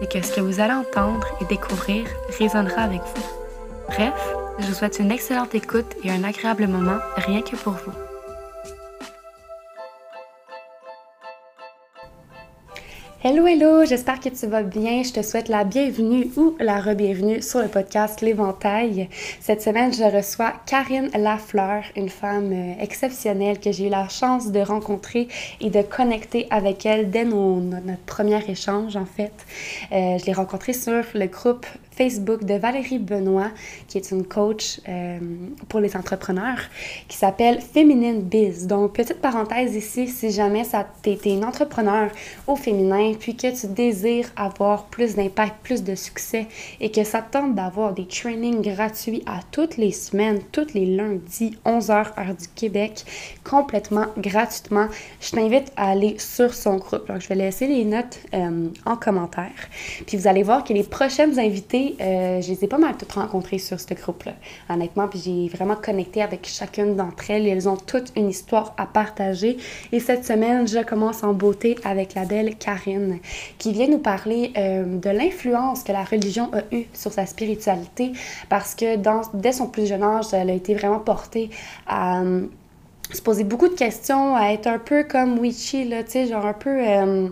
c'est que ce que vous allez entendre et découvrir résonnera avec vous. Bref, je vous souhaite une excellente écoute et un agréable moment rien que pour vous. Hello, hello, j'espère que tu vas bien. Je te souhaite la bienvenue ou la re-bienvenue sur le podcast L'Éventail. Cette semaine, je reçois Karine Lafleur, une femme euh, exceptionnelle que j'ai eu la chance de rencontrer et de connecter avec elle dès notre premier échange, en fait. Euh, je l'ai rencontrée sur le groupe Facebook de Valérie Benoît, qui est une coach euh, pour les entrepreneurs, qui s'appelle Feminine Biz. Donc, petite parenthèse ici, si jamais ça été une entrepreneur au féminin, puis que tu désires avoir plus d'impact, plus de succès, et que ça tente d'avoir des trainings gratuits à toutes les semaines, tous les lundis, 11h heure du Québec, complètement gratuitement, je t'invite à aller sur son groupe. Donc, je vais laisser les notes euh, en commentaire. Puis vous allez voir que les prochaines invitées euh, je les ai pas mal toutes rencontrées sur ce groupe-là, honnêtement. Puis j'ai vraiment connecté avec chacune d'entre elles. elles ont toutes une histoire à partager. Et cette semaine, je commence en beauté avec la belle Karine, qui vient nous parler euh, de l'influence que la religion a eue sur sa spiritualité, parce que dès son plus jeune âge, elle a été vraiment portée à euh, se poser beaucoup de questions, à être un peu comme Witchy, là, tu sais, genre un peu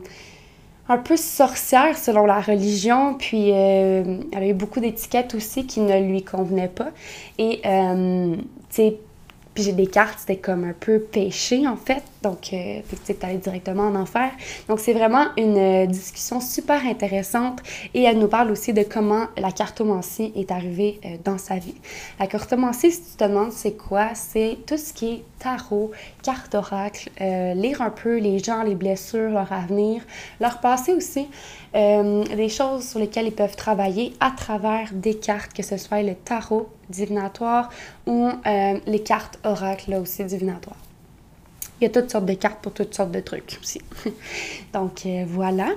un peu sorcière selon la religion, puis euh, elle a eu beaucoup d'étiquettes aussi qui ne lui convenaient pas. Et, euh, tu sais, puis j'ai des cartes, c'était comme un peu péché en fait. Donc, euh, tu allais directement en enfer. Donc, c'est vraiment une euh, discussion super intéressante et elle nous parle aussi de comment la cartomancie est arrivée euh, dans sa vie. La cartomancie, si tu te demandes c'est quoi, c'est tout ce qui est tarot, carte oracle, euh, lire un peu les gens, les blessures, leur avenir, leur passé aussi, des choses sur lesquelles ils peuvent travailler à travers des cartes, que ce soit le tarot divinatoire ou les cartes oracle là aussi divinatoires. Il y a toutes sortes de cartes pour toutes sortes de trucs aussi. Donc euh, voilà.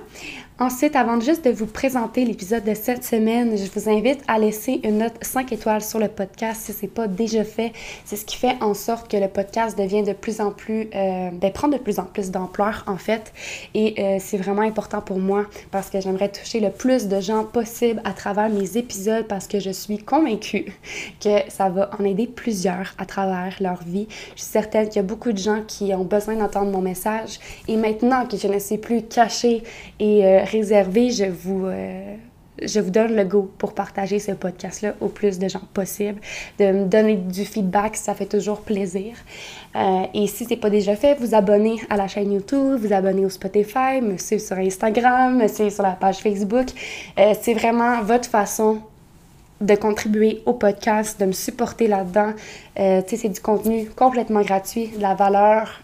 Ensuite, avant juste de vous présenter l'épisode de cette semaine, je vous invite à laisser une note 5 étoiles sur le podcast si ce n'est pas déjà fait. C'est ce qui fait en sorte que le podcast devient de plus en plus, euh, ben, prend de plus en plus d'ampleur en fait. Et euh, c'est vraiment important pour moi parce que j'aimerais toucher le plus de gens possible à travers mes épisodes parce que je suis convaincue que ça va en aider plusieurs à travers leur vie. Je suis certaine qu'il y a beaucoup de gens qui ont besoin d'entendre mon message et maintenant que je ne sais plus cacher et euh, réservé, je vous, euh, je vous donne le go pour partager ce podcast-là au plus de gens possible, de me donner du feedback, ça fait toujours plaisir. Euh, et si ce n'est pas déjà fait, vous abonnez à la chaîne YouTube, vous abonnez au Spotify, me suivre sur Instagram, me suivre sur la page Facebook. Euh, c'est vraiment votre façon de contribuer au podcast, de me supporter là-dedans. c'est du contenu complètement gratuit, de la valeur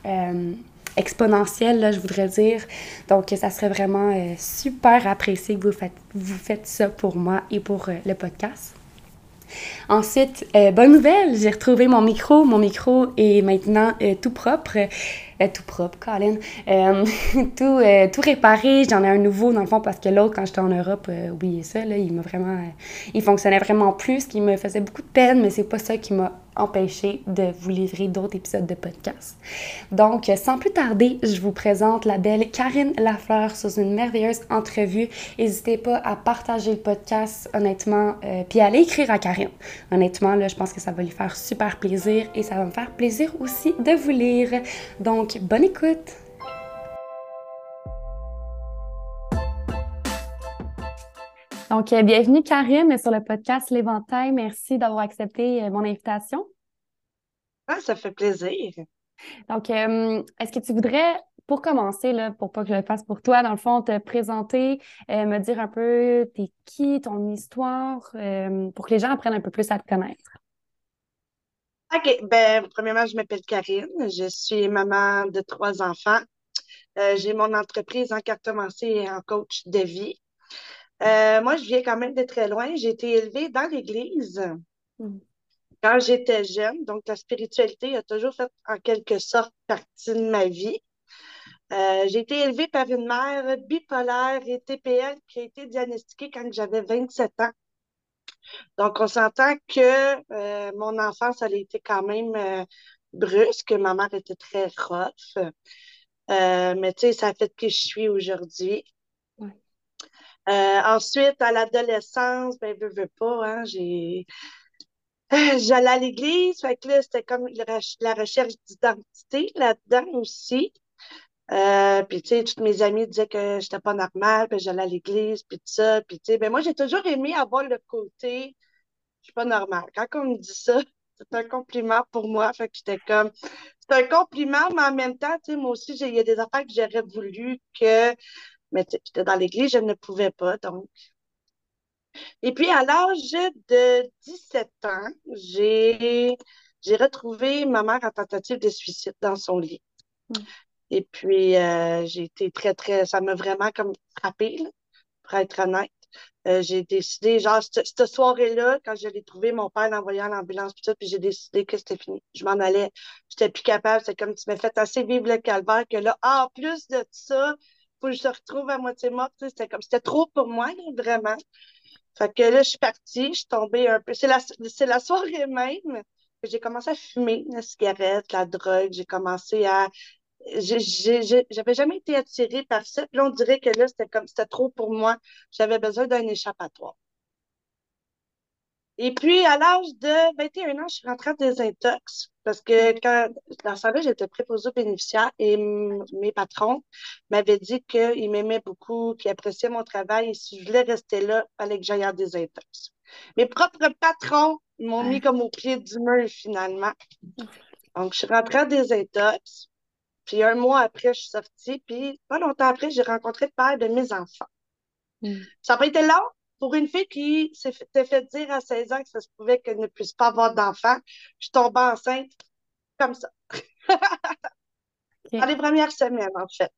exponentielle, là, je voudrais dire. Donc, ça serait vraiment euh, super apprécié que vous faites, vous faites ça pour moi et pour euh, le podcast. Ensuite, euh, bonne nouvelle, j'ai retrouvé mon micro. Mon micro est maintenant tout propre. Tout propre, Colin. tout, tout réparé. J'en ai un nouveau, dans le fond, parce que l'autre, quand j'étais en Europe, oubliez ça, là, il m'a vraiment... il fonctionnait vraiment plus, ce qui me faisait beaucoup de peine, mais c'est pas ça qui m'a empêcher de vous livrer d'autres épisodes de podcast. Donc, sans plus tarder, je vous présente la belle Karine Lafleur sur une merveilleuse entrevue. N'hésitez pas à partager le podcast, honnêtement, euh, puis à aller écrire à Karine. Honnêtement, là, je pense que ça va lui faire super plaisir et ça va me faire plaisir aussi de vous lire. Donc, bonne écoute! Donc, euh, bienvenue Karine sur le podcast L'Éventail. Merci d'avoir accepté euh, mon invitation. Ah, ça fait plaisir. Donc, euh, est-ce que tu voudrais, pour commencer, là, pour pas que je le fasse pour toi, dans le fond, te présenter, me dire un peu t'es qui, ton histoire, pour que les gens apprennent un peu plus à te connaître? OK. Ben, premièrement, je m'appelle Karine. Je suis maman de trois enfants. J'ai mon entreprise en cartomancie et en coach de vie. Euh, moi, je viens quand même de très loin. J'ai été élevée dans l'Église hmm. quand j'étais jeune. Donc, la spiritualité a toujours fait en quelque sorte partie de ma vie. Euh, j'ai été élevée par une mère bipolaire et TPL qui a été diagnostiquée quand j'avais 27 ans. Donc, on s'entend que euh, mon enfance, elle a été quand même brusque. Ma mère était très rough. mais tu sais, ça a fait que je suis aujourd'hui. Euh, ensuite, à l'adolescence, ben, veux, veux pas, hein, j'ai. J'allais à l'église, fait que là, c'était comme la recherche d'identité là-dedans aussi. Euh, puis, tu sais, toutes mes amies disaient que j'étais pas normale, puis j'allais à l'église, puis ça. Puis, tu sais, ben moi, j'ai toujours aimé avoir le côté, je suis pas normale. Quand on me dit ça, c'est un compliment pour moi. Fait que j'étais comme, c'est un compliment, mais en même temps, tu sais, moi aussi, il y a des affaires que j'aurais voulu que mais j'étais dans l'église, je ne pouvais pas, donc. Et puis, à l'âge de 17 ans, j'ai, j'ai retrouvé ma mère en tentative de suicide dans son lit. Et puis, euh, j'ai été très, très, ça m'a vraiment comme frappée, pour être honnête. Euh, j'ai décidé, genre, cette, soirée-là, quand je l'ai trouvé, mon père envoyé l'ambulance, puis puis j'ai décidé que c'était fini. Je m'en allais, j'étais plus capable. C'est comme tu m'as fait assez vivre le calvaire que là, en plus de ça, faut que je me retrouve à moitié morte. C'était comme, c'était trop pour moi, vraiment. Fait que là, je suis partie, je suis tombée un peu. C'est la, c'est la soirée même que j'ai commencé à fumer la cigarette, la drogue. J'ai commencé à. J'avais jamais été attirée par ça. Puis là, on dirait que là, c'était comme, c'était trop pour moi. J'avais besoin d'un échappatoire. Et puis, à l'âge de 21 ans, je suis rentrée en désintox parce que quand, dans ce temps-là, j'étais préposée aux bénéficiaires et mes patrons m'avaient dit qu'ils m'aimaient beaucoup, qu'ils appréciaient mon travail et si je voulais rester là, il fallait que j'aille en désintox. Mes propres patrons m'ont mis comme au pied du mur finalement. Donc, je suis rentrée en désintox. Puis un mois après, je suis sortie. Puis pas longtemps après, j'ai rencontré le père de mes enfants. Hmm. Ça n'a pas été long, pour une fille qui s'était fait dire à 16 ans que ça se pouvait qu'elle ne puisse pas avoir d'enfant, je tombe enceinte comme ça. Dans les premières semaines, en fait.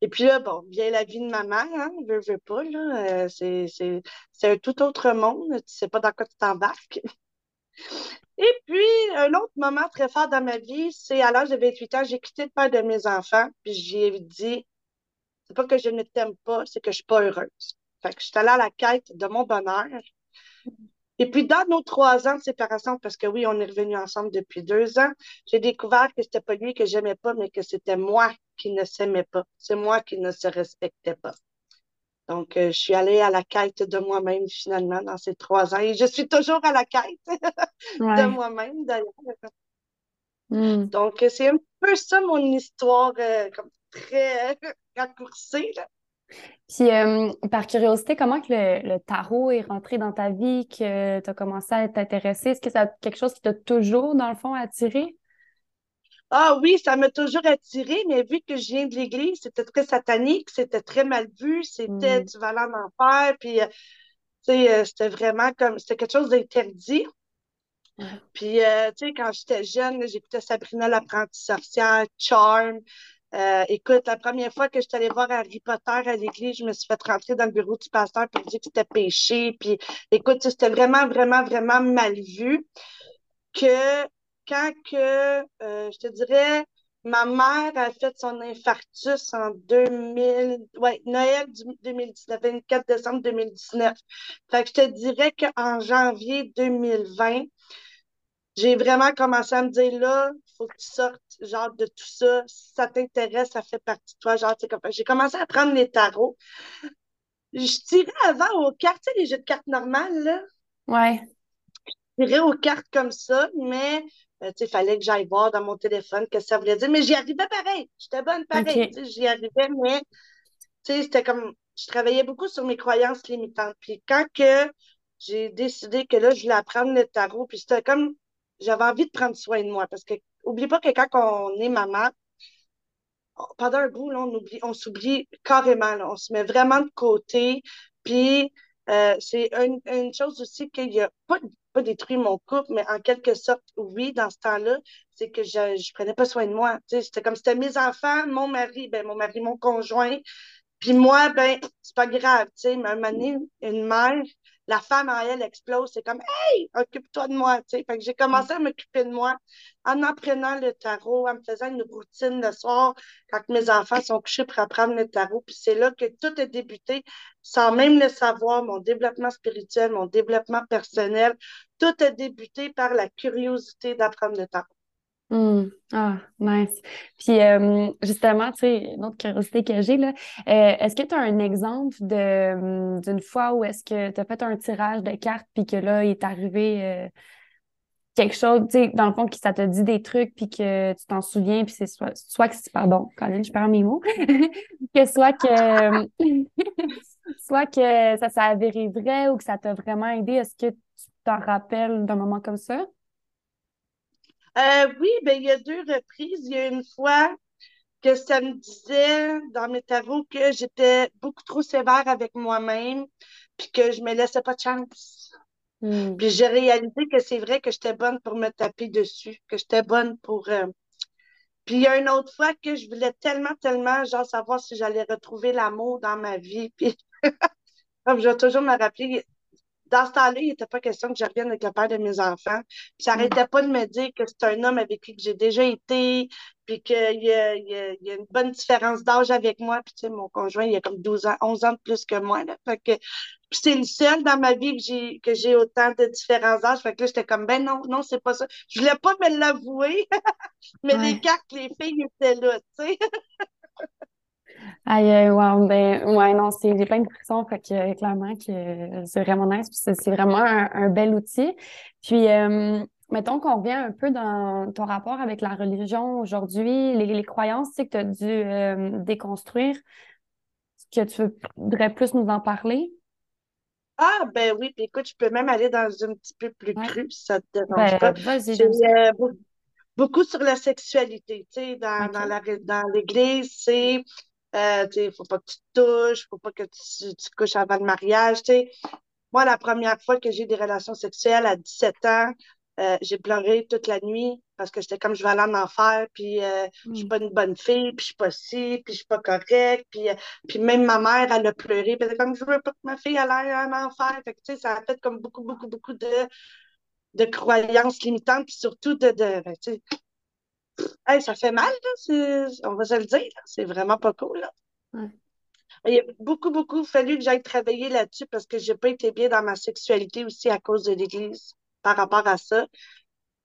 Et puis là, bon, vient la vie de maman, hein, veut, veut pas, là. Euh, c'est un tout autre monde. Tu sais pas dans quoi tu t'embarques. Et puis, un autre moment très fort dans ma vie, c'est à l'âge de 28 ans, j'ai quitté le père de mes enfants, puis j'ai dit, c'est pas que je ne t'aime pas, c'est que je suis pas heureuse. Fait que je suis allée à la quête de mon bonheur. Et puis, dans nos trois ans de séparation, parce que oui, on est revenus ensemble depuis deux ans, j'ai découvert que c'était pas lui que j'aimais pas, mais que c'était moi qui ne s'aimais pas. C'est moi qui ne se respectais pas. Donc, euh, je suis allée à la quête de moi-même finalement dans ces trois ans. Et je suis toujours à la quête de moi-même d'ailleurs. Hmm. Donc, c'est un peu ça mon histoire euh, comme très raccourcie. Là. Puis, euh, par curiosité, comment que le, tarot est rentré dans ta vie, que tu as commencé à t'intéresser? Est-ce que c'est quelque chose qui t'a toujours, dans le fond, attiré? Ah oui, ça m'a toujours attiré, mais vu que je viens de l'Église, c'était très satanique, c'était très mal vu, c'était mm. du valant d'enfer, puis, euh, tu sais, euh, c'était vraiment comme, c'était quelque chose d'interdit. Puis, tu sais, quand j'étais jeune, j'écoutais Sabrina l'apprentie sorcière, Charm, euh, écoute, la première fois que je suis allée voir Harry Potter à l'église, je me suis fait rentrer dans le bureau du pasteur pour dire que c'était péché. Puis, écoute, c'était vraiment, vraiment, vraiment mal vu que quand que, euh, je te dirais, ma mère a fait son infarctus en 2000, ouais, Noël 2019, 24 décembre 2019. Fait que je te dirais qu'en janvier 2020, j'ai vraiment commencé à me dire là, il faut que tu sortes genre de tout ça. Si ça t'intéresse, ça fait partie de toi. Genre, comme... j'ai commencé à prendre les tarots. Je tirais avant aux cartes, tu sais, les jeux de cartes normales, là. Ouais. Je tirais aux cartes comme ça, mais euh, il fallait que j'aille voir dans mon téléphone que ça voulait dire. Mais j'y arrivais pareil. J'étais bonne pareil. J'y arrivais, mais c'était comme je travaillais beaucoup sur mes croyances limitantes. Puis quand que j'ai décidé que là, je voulais apprendre le tarot, puis c'était comme, j'avais envie de prendre soin de moi. Parce que, oublie pas que quand on est maman, pendant un bout, là, on oublie, on s'oublie carrément, on se met vraiment de côté. Puis euh, c'est une, une, chose aussi qu'il a pas, pas détruit mon couple, mais en quelque sorte, oui, dans ce temps-là, c'est que je ne prenais pas soin de moi. C'était comme c'était mes enfants, mon mari, ben, mon mari, mon conjoint. Puis moi, ben, c'est pas grave, tu sais, mais un une mère, la femme en elle explose. C'est comme, hey, occupe-toi de moi. J'ai commencé à m'occuper de moi en apprenant le tarot, en me faisant une routine le soir quand mes enfants sont couchés pour apprendre le tarot. Puis c'est là que tout a débuté sans même le savoir. Mon développement spirituel, mon développement personnel, tout a débuté par la curiosité d'apprendre le tarot. Hmm. Ah, nice. Puis euh, justement, tu sais, une autre curiosité que j'ai, là, euh, est-ce que tu as un exemple de hmm, d'une fois où est-ce que tu as fait un tirage de cartes puis que là, il est arrivé euh, quelque chose, tu sais, dans le fond, que ça te dit des trucs puis que tu t'en souviens puis c'est soit, soit que pardon, Colin, je perds mes mots, que soit que soit que ça s'est avéré vrai ou que ça t'a vraiment aidé. Est-ce que tu t'en rappelles d'un moment comme ça? Euh, oui, ben, il y a deux reprises. Il y a une fois que ça me disait dans mes tarots que j'étais beaucoup trop sévère avec moi-même, puis que je me laissais pas de chance. Hmm. Puis j'ai réalisé que c'est vrai que j'étais bonne pour me taper dessus, que j'étais bonne pour. Euh, puis il y a une autre fois que je voulais tellement, tellement, genre, savoir si j'allais retrouver l'amour dans ma vie. Puis, comme je vais toujours me rappeler, dans ce temps-là, il n'était pas question que je revienne avec le père de mes enfants. Puis ça n'arrêtait mm. pas de me dire que c'est un homme avec qui j'ai déjà été, puis qu'il y y, a, une bonne différence d'âge avec moi. Puis tu sais, mon conjoint, il a comme 12 ans, 11 ans de plus que moi. Là. Fait que, puis c'est le seul dans ma vie que j'ai que j'ai autant de différents âges. Fait que là, j'étais comme, ben non, non, c'est pas ça. Je voulais pas me l'avouer, mais les cartes, les filles étaient là, tu sais. Aïe, wow, ben, ouais, non, c'est, j'ai plein de frissons, fait que clairement que c'est vraiment nice, puis c'est, vraiment un, bel outil. Puis, euh, mettons qu'on revient un peu dans ton rapport avec la religion aujourd'hui, les, croyances, tu sais, que tu as dû euh, déconstruire. Est-ce que tu voudrais plus nous en parler? Ah, ben oui, puis écoute, je peux même aller dans un petit peu plus cru, si ça te dérange ben, pas. Euh, beaucoup sur la sexualité, tu sais, dans, dans, la, dans l'Église, c'est euh, il ne faut pas que tu te touches, il ne faut pas que tu, tu, couches avant le mariage. Moi, la première fois que j'ai eu des relations sexuelles à 17 ans, euh, j'ai pleuré toute la nuit parce que j'étais comme je vais aller en enfer, puis euh, je suis mm. pas une bonne fille, puis je suis pas ci, puis je suis pas correcte, puis, puis même ma mère, elle a pleuré, puis elle comme je veux pas que ma fille aille en enfer. Fait que, ça a fait comme beaucoup, beaucoup, beaucoup de, de croyances limitantes, puis surtout de, de ben, ça fait mal, là, on va se le dire, c'est vraiment pas cool. Là. Il a beaucoup, beaucoup fallu que j'aille travailler là-dessus parce que j'ai pas été bien dans ma sexualité aussi à cause de l'Église par rapport à ça.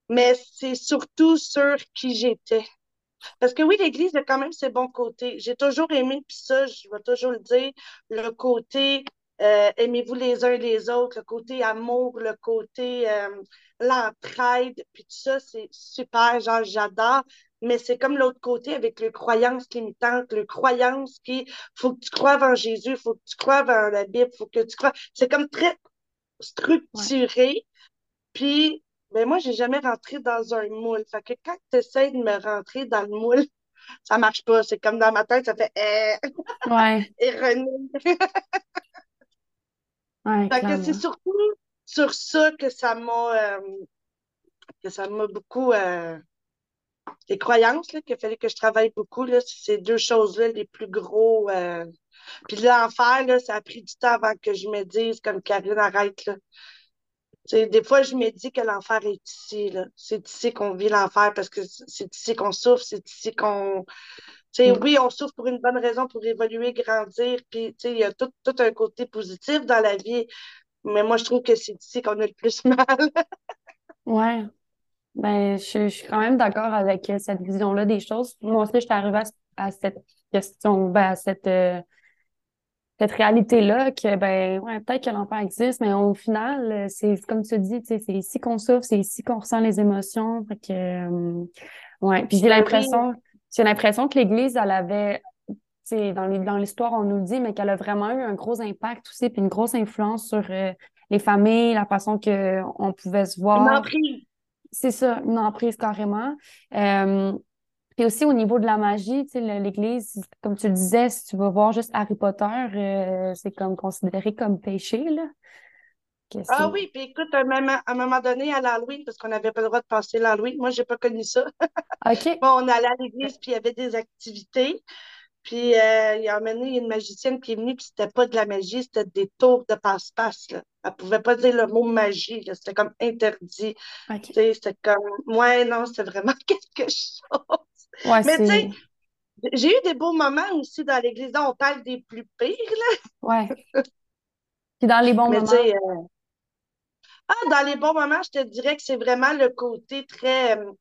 Mais c'est surtout sur qui j'étais. Parce que oui, l'Église a quand même ses bons côtés. J'ai toujours aimé, puis ça, je vais toujours le dire, le côté euh, aimez-vous les uns les autres, le côté amour, le côté euh, l'entraide, puis tout ça, c'est super, genre j'adore, mais c'est comme l'autre côté avec le croyance limitante, le croyance qui, faut que tu crois en Jésus, faut que tu crois en la Bible, faut que tu crois, c'est comme très structuré, puis ben moi, j'ai jamais rentré dans un moule, fait que quand tu essaies de me rentrer dans le moule, ça marche pas, c'est comme dans ma tête, ça fait eh, ouais. et c'est surtout sur ça que ça m'a euh, que ça m'a beaucoup euh, les croyances là, qu'il fallait que je travaille beaucoup. Là, ces deux choses-là, les plus gros. Euh, puis l'enfer, là, ça a pris du temps avant que je me dise, comme Karine, arrête. Là. des fois, je me dis que l'enfer est ici. C'est ici qu'on vit l'enfer parce que c'est ici qu'on souffre, c'est ici qu'on. Mm. Oui, on souffre pour une bonne raison, pour évoluer, grandir, puis il y a tout, tout, un côté positif dans la vie, mais moi, je trouve que c'est ici qu'on a le plus mal. ouais. Ben, je, suis quand même d'accord avec euh, cette vision-là des choses. Moi aussi, je suis arrivée à, cette question, ben, à cette, euh, cette réalité-là que, ben, ouais, peut-être que l'enfer existe, mais au final, euh, c'est comme tu dis, c'est ici qu'on souffre, c'est ici qu'on ressent les émotions. Fait que, ouais. Puis j'ai ben l'impression, j'ai l'impression que l'Église, elle avait dans, dans l'histoire, on nous le dit, mais qu'elle a vraiment eu un gros impact aussi, puis une grosse influence sur euh, les familles, la façon qu'on pouvait se voir. Une emprise. C'est ça, une emprise carrément. Euh, puis aussi au niveau de la magie, tu sais, l'Église, comme tu le disais, si tu vas voir juste Harry Potter, euh, c'est comme considéré comme péché, là. Ah oui, puis écoute, à un moment, donné, à l'Halloween, parce qu'on n'avait pas le droit de passer l'Halloween, moi, j'ai pas connu ça. OK. bon, on allait à l'église, puis il y avait des activités. Puis euh, il a emmené une magicienne qui est venue, puis c'était pas de la magie, c'était des tours de passe-passe. Là. Elle pouvait pas dire le mot magie, c'était comme interdit. C'était comme, ouais, non, c'était vraiment quelque chose. Ouais, Mais tu sais, j'ai eu des beaux moments aussi dans l'église. On parle des plus pires, là. Ouais. Puis dans les bons moments. Euh, ah, dans les bons moments, je te dirais que c'est vraiment le côté très. Euh,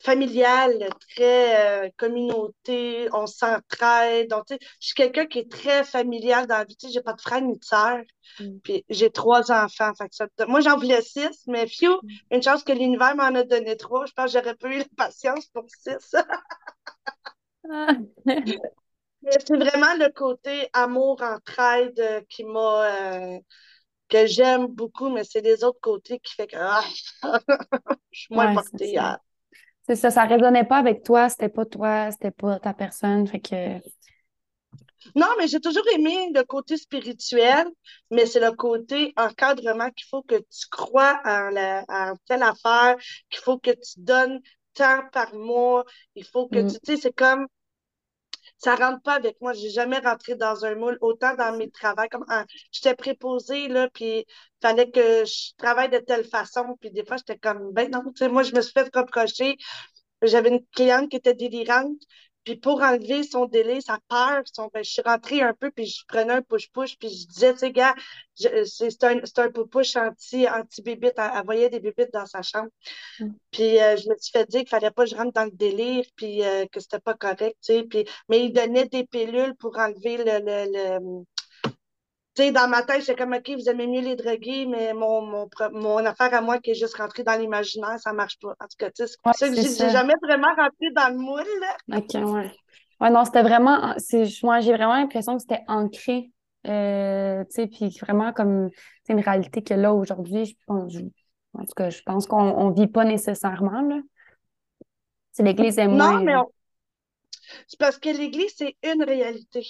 familiale, très euh, communauté, on s'entraide. Donc, je suis quelqu'un qui est très familial dans la vie. Je n'ai pas de frère ni de sœur. Mm. Puis j'ai trois enfants. moi, j'en voulais six, mais fiou, mm. une chance que l'univers m'en a donné trois. Je pense que j'aurais pas eu la patience pour six. Ah. c'est vraiment le côté amour, entraide euh, qui m'a. Euh, que j'aime beaucoup, mais c'est les autres côtés qui fait que ah, je suis moins portée à c'est ça, ça résonnait pas avec toi, c'était pas toi, c'était pas ta personne. Fait que. Non, mais j'ai toujours aimé le côté spirituel, mais c'est le côté encadrement qu'il faut que tu crois en, la, telle affaire, qu'il faut que tu donnes tant par mois, il faut que mm. tu, tu sais, c'est comme ça rentre pas avec moi. J'ai jamais rentré dans un moule, autant dans mes travaux, comme j'étais préposée, là, puis fallait que je travaille de telle façon, puis des fois, j'étais comme, ben non, tu sais, moi, je me suis fait reprocher. J'avais une cliente qui était délirante, puis pour enlever son délai, sa peur, son, ben, je suis rentrée un peu, puis je prenais un push-push, puis je disais, tu sais, gars, c'est un, un push anti, anti-bébite. Elle, voyait des bébites dans sa chambre. Mm. Puis euh, je me suis fait dire qu'il fallait pas que je rentre dans le délire, puis euh, que c'était pas correct, tu sais. Puis, mais il donnait des pilules pour enlever le, le, dans ma tête, j'étais comme, OK, vous aimez mieux les droguer, mais mon, mon, mon affaire à moi qui est juste rentrée dans l'imaginaire, ça marche pas. En tout cas, c'est pour ça que j'ai jamais vraiment rentré dans le moule. Là. OK, ouais. Ouais, non, c'était vraiment, moi, j'ai vraiment l'impression que c'était ancré, euh, tu sais, puis vraiment comme, c'est une réalité que là, aujourd'hui, je pense, en tout cas, je pense qu'on ne vit pas nécessairement, là. C'est l'Église est moins... Non, mais c'est parce que l'Église, c'est une réalité.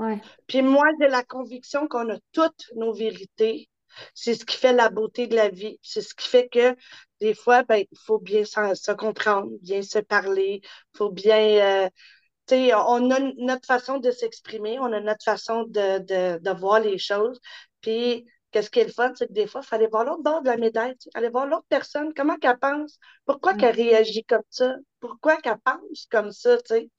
Ouais. Puis moi, j'ai la conviction qu'on a toutes nos vérités. C'est ce qui fait la beauté de la vie. C'est ce qui fait que des fois, ben, il faut bien se, comprendre, bien se parler, il faut bien. Euh, tu sais, on a notre façon de s'exprimer, on a notre façon de, de, de voir les choses. Puis, qu'est-ce qui est le fun, c'est que des fois, il fallait voir l'autre bord de la médaille, aller voir l'autre personne, comment qu'elle pense, pourquoi mm. qu'elle réagit comme ça, pourquoi qu'elle pense comme ça, tu sais?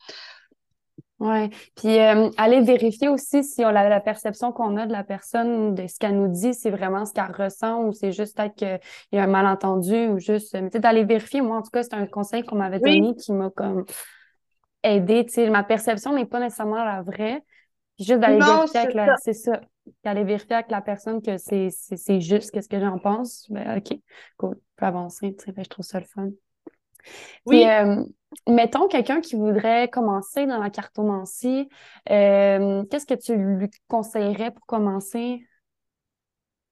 Oui. Puis euh, aller vérifier aussi si on a la perception qu'on a de la personne, de ce qu'elle nous dit, c'est vraiment ce qu'elle ressent ou c'est juste peut-être qu'il y a un malentendu ou juste. Mais tu sais, d'aller vérifier, moi, en tout cas, c'est un conseil qu'on m'avait donné qui m'a comme aidé. Tu sais, ma perception n'est pas nécessairement la vraie. Puis juste d'aller vérifier avec la. C'est ça. D'aller vérifier avec la personne que c'est, c'est, juste qu'est-ce que j'en pense. Ben, OK, cool. On peut avancer. Tu sais, je trouve ça le fun. Oui. Euh, mettons quelqu'un qui voudrait commencer dans la cartomancie, euh, qu'est-ce que tu lui conseillerais pour commencer?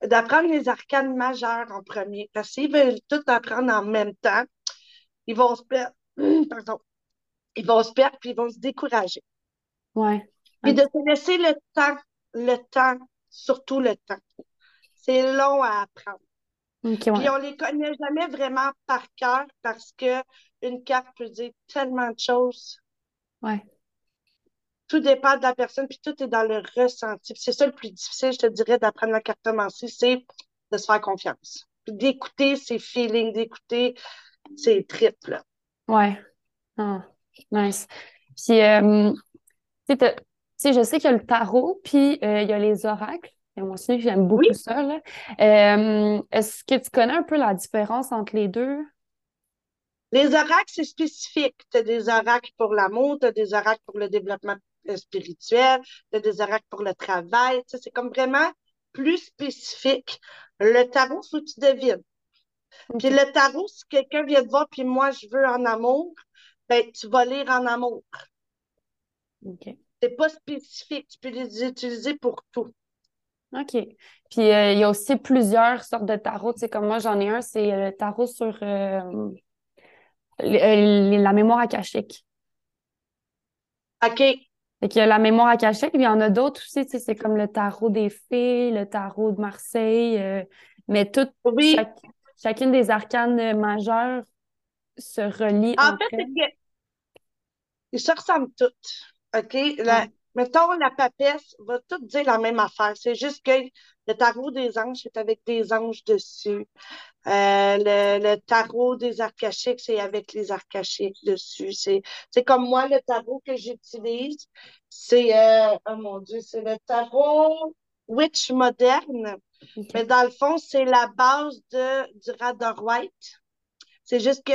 D'apprendre les arcanes majeures en premier. Parce qu'ils veulent tout apprendre en même temps, ils vont se perdre. Pardon. Ils vont se perdre puis ils vont se décourager. Ouais. Puis de se laisser le temps, le temps, surtout le temps. C'est long à apprendre. Puis on les connaît jamais vraiment par cœur parce que une carte peut dire tellement de choses. Ouais. Tout dépend de la personne, puis tout est dans le ressenti. C'est ça le plus difficile, je te dirais, d'apprendre la cartomancie, c'est de se faire confiance. Puis d'écouter ses feelings, d'écouter ses tripes. Là. Ouais. Ah, nice. Puis, euh, tu sais, je sais qu'il y a le tarot, puis euh, il y a les oracles. Moi aussi, j'aime beaucoup ça. Euh, est-ce que tu connais un peu la différence entre les deux? Les oracles, c'est spécifique. Tu as des oracles pour l'amour, tu as des oracles pour le développement euh, spirituel, tu as des oracles pour le travail. c'est comme vraiment plus spécifique. Le tarot, faut que tu devines. Puis le tarot, si quelqu'un vient te voir, puis moi, je veux en amour, ben, tu vas lire en amour. OK. c'est pas spécifique. Tu peux les utiliser pour tout. OK. Puis euh, il y a aussi plusieurs sortes de tarots. Tu sais, comme moi, j'en ai un, c'est le tarot sur euh, la mémoire akashique. OK. Fait a la mémoire akashique, puis il y en a d'autres aussi, tu sais, c'est comme le tarot des fées, le tarot de Marseille, euh, mais toutes, Oui. chacune des arcanes majeures se relie En fait, c'est que ils se ressemblent toutes. OK? La- Ouais. mettons, la papesse va tout dire la même affaire. C'est juste que le tarot des anges, c'est avec des anges dessus. Euh, le, le tarot des arcachiques, c'est avec les arcachiques dessus. C'est, comme moi, le tarot que j'utilise, c'est, euh, oh mon Dieu, c'est le tarot Witch moderne. Mais dans le fond, c'est la base de, du Rider-Waite. C'est juste que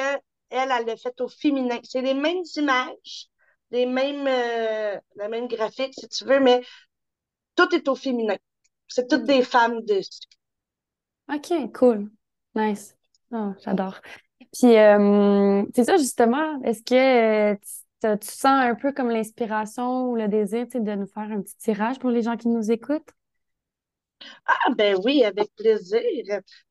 elle, elle l'a fait au féminin. C'est les mêmes images, les mêmes, euh, le même graphique, si tu veux, mais tout est au féminin. C'est toutes OK. des femmes dessus. OK, cool. Nice. Oh, j'adore. Puis, euh, c'est ça, justement. Est-ce que euh, tu, sens un peu comme l'inspiration ou le désir, de nous faire un petit tirage pour les gens qui nous écoutent? Ah, ben oui, avec plaisir.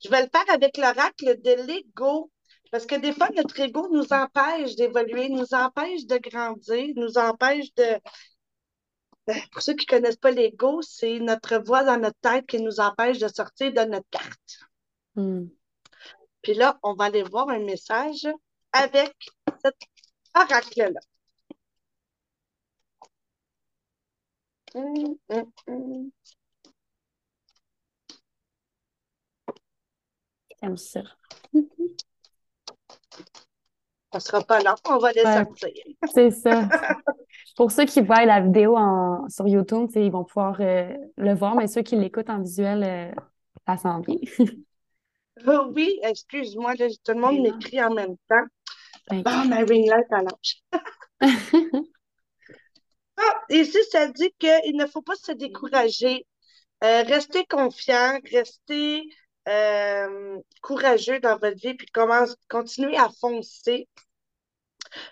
Je vais le faire avec l'oracle de l'ego. Parce que des fois, notre ego nous empêche d'évoluer, nous empêche de grandir, nous empêche de. Ben, Pour ceux qui ne connaissent pas l'ego, c'est notre voix dans notre tête qui nous empêche de sortir de notre carte. Hmm. Puis là, on va aller voir un message avec cet oracle-là. Hum, hum, hum. J'aime ça. Ça sera pas long, on va les Ouais, sortir. c'est ça. Pour ceux qui voient la vidéo en, sur YouTube, ils vont pouvoir euh, le voir, mais ceux qui l'écoutent en visuel, euh, ça sent bien. Oh oui, excuse-moi, tout le monde m'écrit en même temps. Ah, ma ring light à lâche. Ah, ici, ça dit qu'il ne faut pas se décourager. Euh, restez confiant, restez euh, courageux dans votre vie, puis commence, continuez à foncer.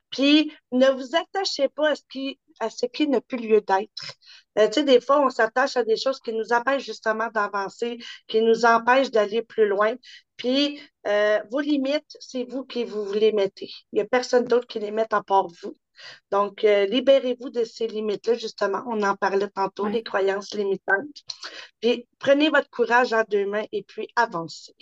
Puis ne vous attachez pas à ce qui, à ce qui n'a plus lieu d'être. Euh, tu sais, des fois, on s'attache à des choses qui nous empêchent justement d'avancer, qui nous empêchent d'aller plus loin. Puis euh, vos limites, c'est vous qui vous les mettez. Il n'y a personne d'autre qui les met à part vous. Donc, euh, libérez-vous de ces limites-là, justement. On en parlait tantôt, Ouais. les croyances limitantes. Puis prenez votre courage en deux mains et puis avancez.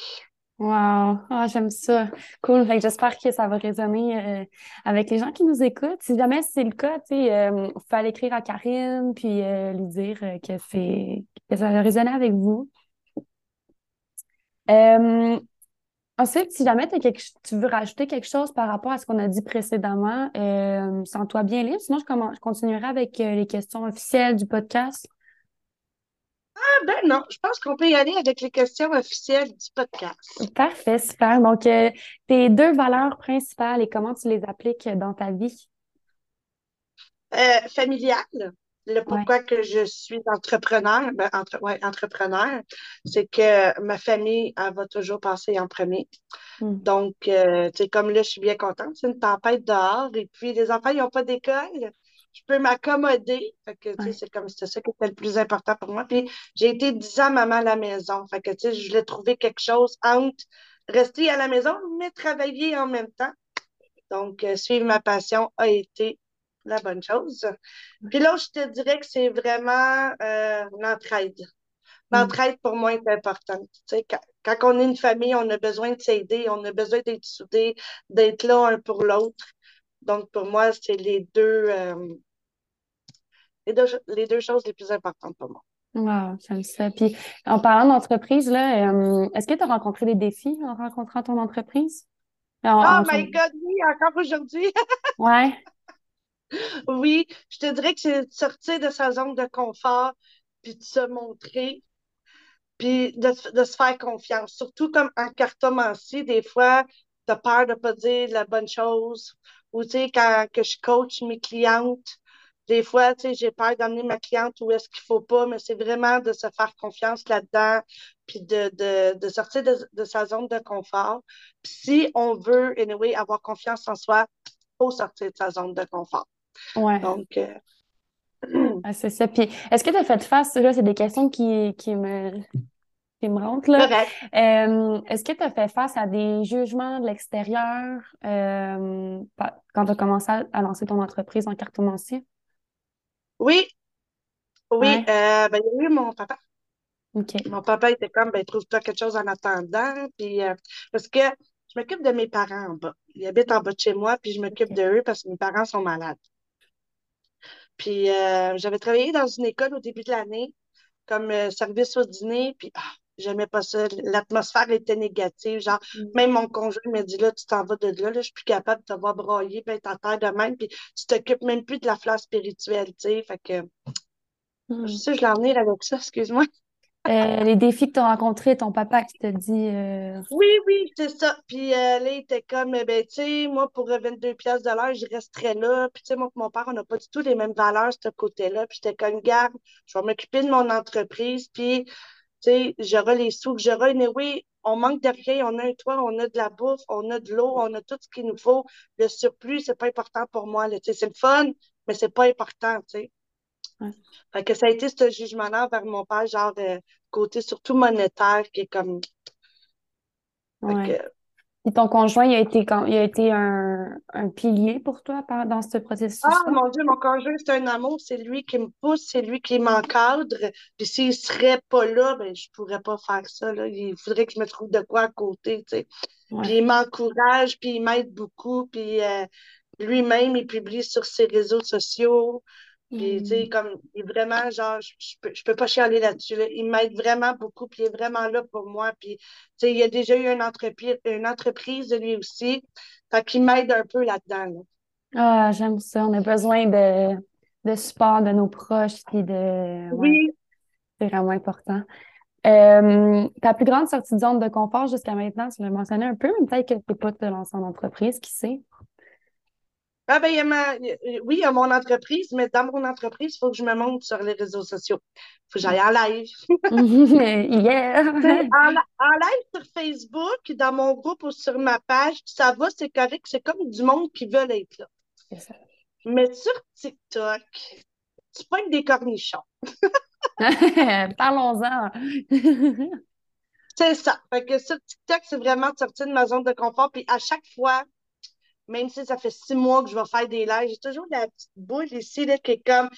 Wow, ah, j'aime ça. Cool. Fait que j'espère que ça va résonner euh, avec les gens qui nous écoutent. Si jamais c'est le cas, tu euh, pouvez aller écrire à Karine puis euh, lui dire euh, que c'est que ça a résonné avec vous. Ensuite, si jamais tu veux rajouter quelque chose par rapport à ce qu'on a dit précédemment, sens-toi bien libre. Sinon, je, commen- je continuerai avec les questions officielles du podcast. Ah ben non, je pense qu'on peut y aller avec les questions officielles du podcast. Parfait, super. Donc, euh, tes deux valeurs principales et comment tu les appliques dans ta vie? Euh, familial, le Ouais. pourquoi que je suis entrepreneur, ben, entre, ouais, entrepreneur, c'est que ma famille, elle va toujours passer en premier. Hmm. Donc, euh, tu sais, comme là, je suis bien contente, c'est une tempête dehors, et puis les enfants, ils n'ont pas d'école. Je peux m'accommoder. Fait que, tu sais, Ouais. c'est comme, c'était ça qui était le plus important pour moi. Puis, j'ai été 10 ans maman à la maison. Fait que, tu sais, je voulais trouver quelque chose entre rester à la maison, mais travailler en même temps. Donc, euh, suivre ma passion a été la bonne chose. Puis là, je te dirais que c'est vraiment euh, l'entraide. Hmm. L'entraide, pour moi, est importante. Tu sais, quand, quand on est une famille, on a besoin de s'aider, on a besoin d'être soudés, d'être là un pour l'autre. Donc, pour moi, c'est les deux, euh, les deux, les deux choses les plus importantes pour moi. Wow, j'aime ça. Puis, en parlant d'entreprise, là, euh, est-ce que tu as rencontré des défis en rencontrant ton entreprise? En, Oh en- my God, oui, encore aujourd'hui. Ouais, Oui, je te dirais que c'est de sortir de sa zone de confort, puis de se montrer, puis de, de se faire confiance. Surtout comme en cartomancie, des fois, tu as peur de ne pas dire la bonne chose. Ou tu sais, quand que je coach mes clientes, des fois, tu sais, j'ai peur d'amener ma cliente où est-ce qu'il ne faut pas, mais c'est vraiment de se faire confiance là-dedans, puis de, de, de sortir de, de sa zone de confort. Puis si on veut, anyway, avoir confiance en soi, il faut sortir de sa zone de confort. ouais. Donc, euh, Ah, c'est ça. Puis, est-ce que tu as fait face, là, c'est des questions qui, qui me, qui me rentrent, là. Euh, est-ce que tu as fait face à des jugements de l'extérieur euh, quand tu as commencé à, lancer ton entreprise en cartomancier? Oui, oui, Ouais, euh, ben, il y a eu mon papa. Mon papa était comme, ben, trouve-toi quelque chose en attendant. Puis, parce que je m'occupe de mes parents en bas. Ils habitent en bas de chez moi, puis je m'occupe OK. de eux parce que mes parents sont malades. Puis, j'avais travaillé dans une école au début de l'année comme service au dîner, puis ah, j'aimais pas ça. L'atmosphère était négative. Genre, Mm. même mon conjoint me dit, là, tu t'en vas de là, là, je suis plus capable de te voir broyer, puis être à terre de même, puis tu t'occupes même plus de la fleur spirituelle, tu sais. Fait que, je Mm. sais, je l'ai emmené avec ça, excuse-moi. Euh, les défis que tu as rencontrés, ton papa qui t'a dit euh, Oui, oui, c'est ça. Puis euh, là, il était comme, eh ben, tu sais, moi, pour euh, 22 pièces de l'heure, je resterais là. Puis, tu sais, moi, mon père, on n'a pas du tout les mêmes valeurs, ce côté-là. Puis, j'étais comme, garde, je vais m'occuper de mon entreprise. Puis, sais, j'aurai les sous que j'aurai. Mais oui, on manque de rien. On a un toit, on a de la bouffe, on a de l'eau, on a tout ce qu'il nous faut. Le surplus, c'est pas important pour moi. là. Tu sais, c'est le fun, mais c'est pas important, tu sais. ouais. Fait que ça a été ce jugement-là vers mon père, genre, euh, côté surtout monétaire, qui est comme, fait Ouais. que, Et ton conjoint, il a été, il a été un, un pilier pour toi dans ce Ah, processus-là? mon Dieu, mon conjoint, c'est un amour. C'est lui qui me pousse, c'est lui qui m'encadre. Puis s'il serait pas là, ben, je pourrais pas faire ça, là. Il faudrait que je me trouve de quoi à côté, tu sais. Puis il m'encourage, puis il m'aide beaucoup. Puis euh, lui-même, il publie sur ses réseaux sociaux. Puis, tu sais, Mm. comme, il est vraiment, genre, je, je peux, je peux pas chialer là-dessus, là. Il m'aide vraiment beaucoup, puis il est vraiment là pour moi. Puis, tu sais, il a déjà eu une entreprise, une entreprise de lui aussi. Fait qu'il m'aide un peu là-dedans, là. Ah, j'aime ça. On a besoin de, de support de nos proches, puis de... Ouais, Oui, c'est vraiment important. Euh, ta plus grande sortie de zone de confort jusqu'à maintenant, tu l'as mentionné un peu, mais peut-être que tu peux pas te lancer en entreprise, qui sait? Ah ben, il y a ma- oui, il y a mon entreprise, mais dans mon entreprise, il faut que je me montre sur les réseaux sociaux. Il faut que j'aille en live. Yeah! En, en live sur Facebook, dans mon groupe ou sur ma page, ça va, c'est correct. C'est comme du monde qui veut être là. Ça. Mais sur TikTok, tu pognes des cornichons. Parlons-en. C'est ça. Fait que sur TikTok, c'est vraiment de sortir de ma zone de confort. Puis à chaque fois, même si ça fait six mois que je vais faire des lives, j'ai toujours la petite boule ici là, qui est comme.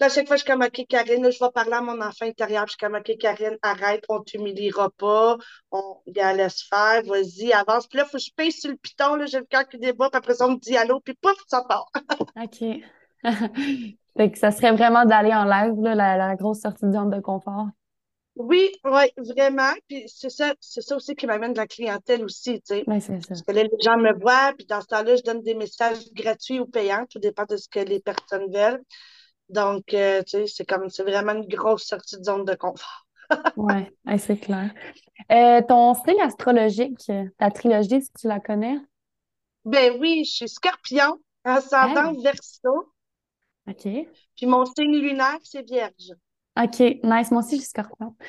À chaque fois, je suis comme, OK, Karine, là, je vais parler à mon enfant intérieur. Puis je suis comme, OK, Karine, arrête, on t'humiliera pas. On gars, laisse faire, vas-y, avance. Puis là, il faut que je paye sur le piton. Là, j'ai le cœur qui débat. Puis après ça, on me dit allô. Puis pouf, ça part. OK. Fait que ça serait vraiment d'aller en live, là, la, la grosse sortie de zone de confort. Oui, oui, vraiment. Puis c'est ça, c'est ça aussi qui m'amène de la clientèle aussi, tu sais. Ben, c'est ça. Parce que là, les gens me voient, puis dans ce temps-là, je donne des messages gratuits ou payants, tout dépend de ce que les personnes veulent. Donc, euh, tu sais, c'est comme, c'est vraiment une grosse sortie de zone de confort. Ouais, ouais, c'est clair. Euh, ton style astrologique, ta trilogie, si tu la connais? Ben oui, je suis scorpion, ascendant Hey, verseau, OK. puis mon signe lunaire, c'est vierge. OK, nice. Moi aussi, je suis scorpion.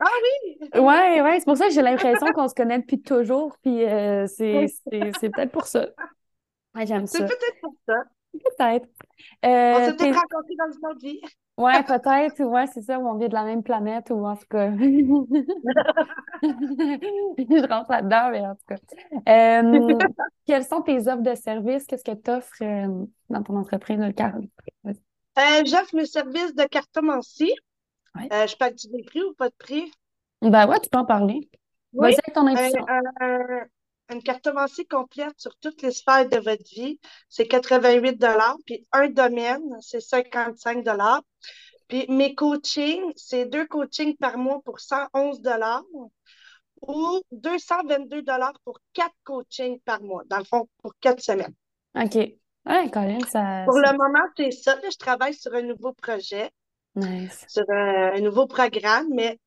Ah oui! Ouais, ouais, c'est pour ça que j'ai l'impression qu'on se connaît depuis toujours, puis euh, c'est, c'est, c'est peut-être pour ça. Ouais, j'aime C'est ça. peut-être pour ça. Peut-être. On Euh, s'est peut-être rencontrés dans une autre vie. Ouais, peut-être. Ouais, c'est ça, on vient de la même planète, ou en tout cas. Je rentre là-dedans, mais en tout cas. Euh, quelles sont tes offres de service? Qu'est-ce que tu offres dans ton entreprise, le car? Vas-y. Euh, j'offre mes services de cartomancie. Ouais. Euh, je parle des prix ou pas de prix? Ben ouais, tu peux en parler. Oui. Vas-y ton Euh, intuition. euh, une cartomancie complète sur toutes les sphères de votre vie, c'est 88 Puis un domaine, c'est 55 Puis mes coachings, c'est deux coachings par mois pour 111 ou 222 pour quatre coachings par mois, dans le fond, pour quatre semaines. OK. Ouais, ça, Pour ça- le moment, c'est ça. Là, je travaille sur un nouveau projet, Nice. sur un, un nouveau programme, mais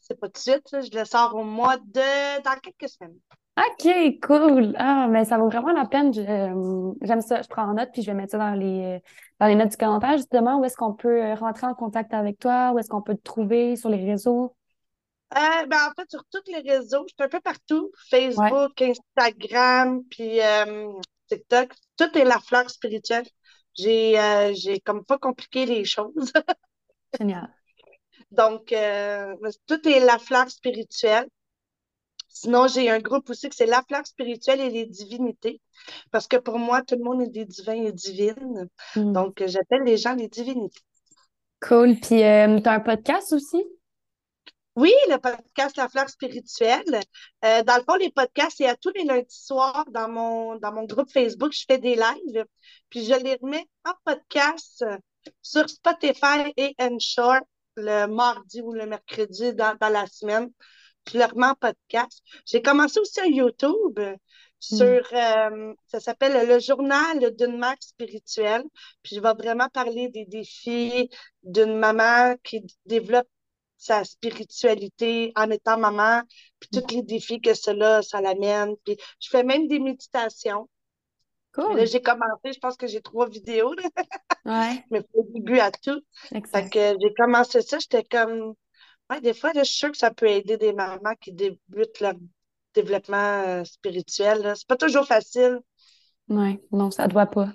c'est pas tout de suite. là. Je le sors au mois de... dans quelques semaines. OK, cool. Ah, mais ça vaut vraiment la peine. Euh, J'aime ça. Je prends en note, puis je vais mettre ça dans les, dans les notes du commentaire, justement. Où est-ce qu'on peut euh, rentrer en contact avec toi? Où est-ce qu'on peut te trouver? Sur les réseaux? Euh, ben, en fait, sur tous les réseaux, je suis un peu partout. Ouais. Facebook, Instagram, puis euh, TikTok. Tout est la fleur spirituelle. J'ai euh, comme pas compliqué les choses. Génial. Donc, euh, tout est la fleur spirituelle. Sinon, j'ai un groupe aussi que c'est la fleur spirituelle et les divinités. Parce que pour moi, tout le monde est des divins et divines. Mm. Donc, j'appelle les gens les divinités. Cool. Puis, euh, tu as un podcast aussi? Oui, le podcast La Fleur spirituelle. Euh, dans le fond, les podcasts, c'est à tous les lundis soirs dans mon, dans mon groupe Facebook, je fais des lives. Puis je les remets en podcast sur Spotify et Ensure le mardi ou le mercredi dans, dans la semaine. Je le remets en podcast. J'ai commencé aussi un YouTube sur, euh, ça s'appelle le journal d'une mère spirituelle. Puis je vais vraiment parler des défis d'une maman qui développe sa spiritualité en étant maman, puis tous les défis que cela, ça l'amène. Puis je fais même des méditations. Cool. J'ai commencé, je pense que j'ai trois vidéos, là. Ouais. mais au début à tout. Fait Exact. que j'ai commencé ça, j'étais comme, ouais, des fois, là, je suis sûre que ça peut aider des mamans qui débutent leur développement euh, spirituel. C'est pas toujours facile. Ouais. Non, ça doit pas.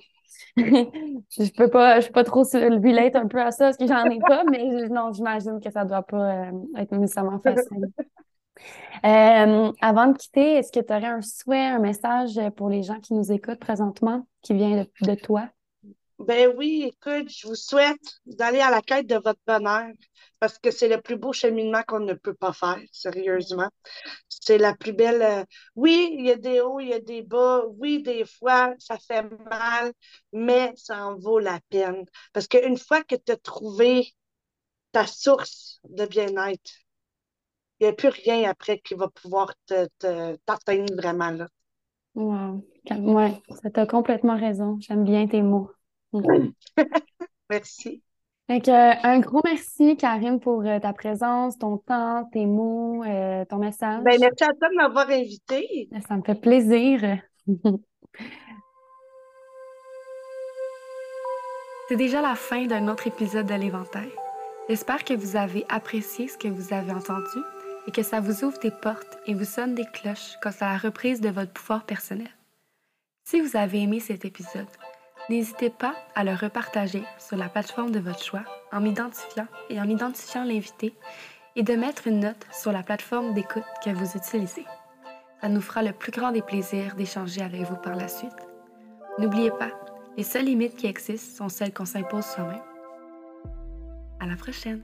Je peux pas, je peux pas trop relate un peu à ça parce que j'en ai pas, mais non, j'imagine que ça doit pas euh, être nécessairement facile. Euh, avant de quitter, est-ce que tu aurais un souhait, un message pour les gens qui nous écoutent présentement, qui vient de, de toi? Ben oui, écoute, je vous souhaite d'aller à la quête de votre bonheur parce que c'est le plus beau cheminement qu'on ne peut pas faire, sérieusement. C'est la plus belle. euh, Oui, il y a des hauts, il y a des bas. Oui, des fois, ça fait mal, mais ça en vaut la peine. Parce qu'une fois que tu as trouvé ta source de bien-être, il n'y a plus rien après qui va pouvoir te, te- t'atteindre vraiment là. Wow. Ouais, ça t'a complètement raison. J'aime bien tes mots. Merci. Que, euh, un gros merci, Karine, pour euh, ta présence, ton temps, tes mots, euh, ton message. Ben, merci à toi de m'avoir invité. Ça me fait plaisir. C'est déjà la fin d'un autre épisode de l'Éventail. J'espère que vous avez apprécié ce que vous avez entendu et que ça vous ouvre des portes et vous sonne des cloches quant à la reprise de votre pouvoir personnel. Si vous avez aimé cet épisode, n'hésitez pas à le repartager sur la plateforme de votre choix en m'identifiant et en identifiant l'invité et de mettre une note sur la plateforme d'écoute que vous utilisez. Ça nous fera le plus grand des plaisirs d'échanger avec vous par la suite. N'oubliez pas, les seules limites qui existent sont celles qu'on s'impose soi-même. À la prochaine!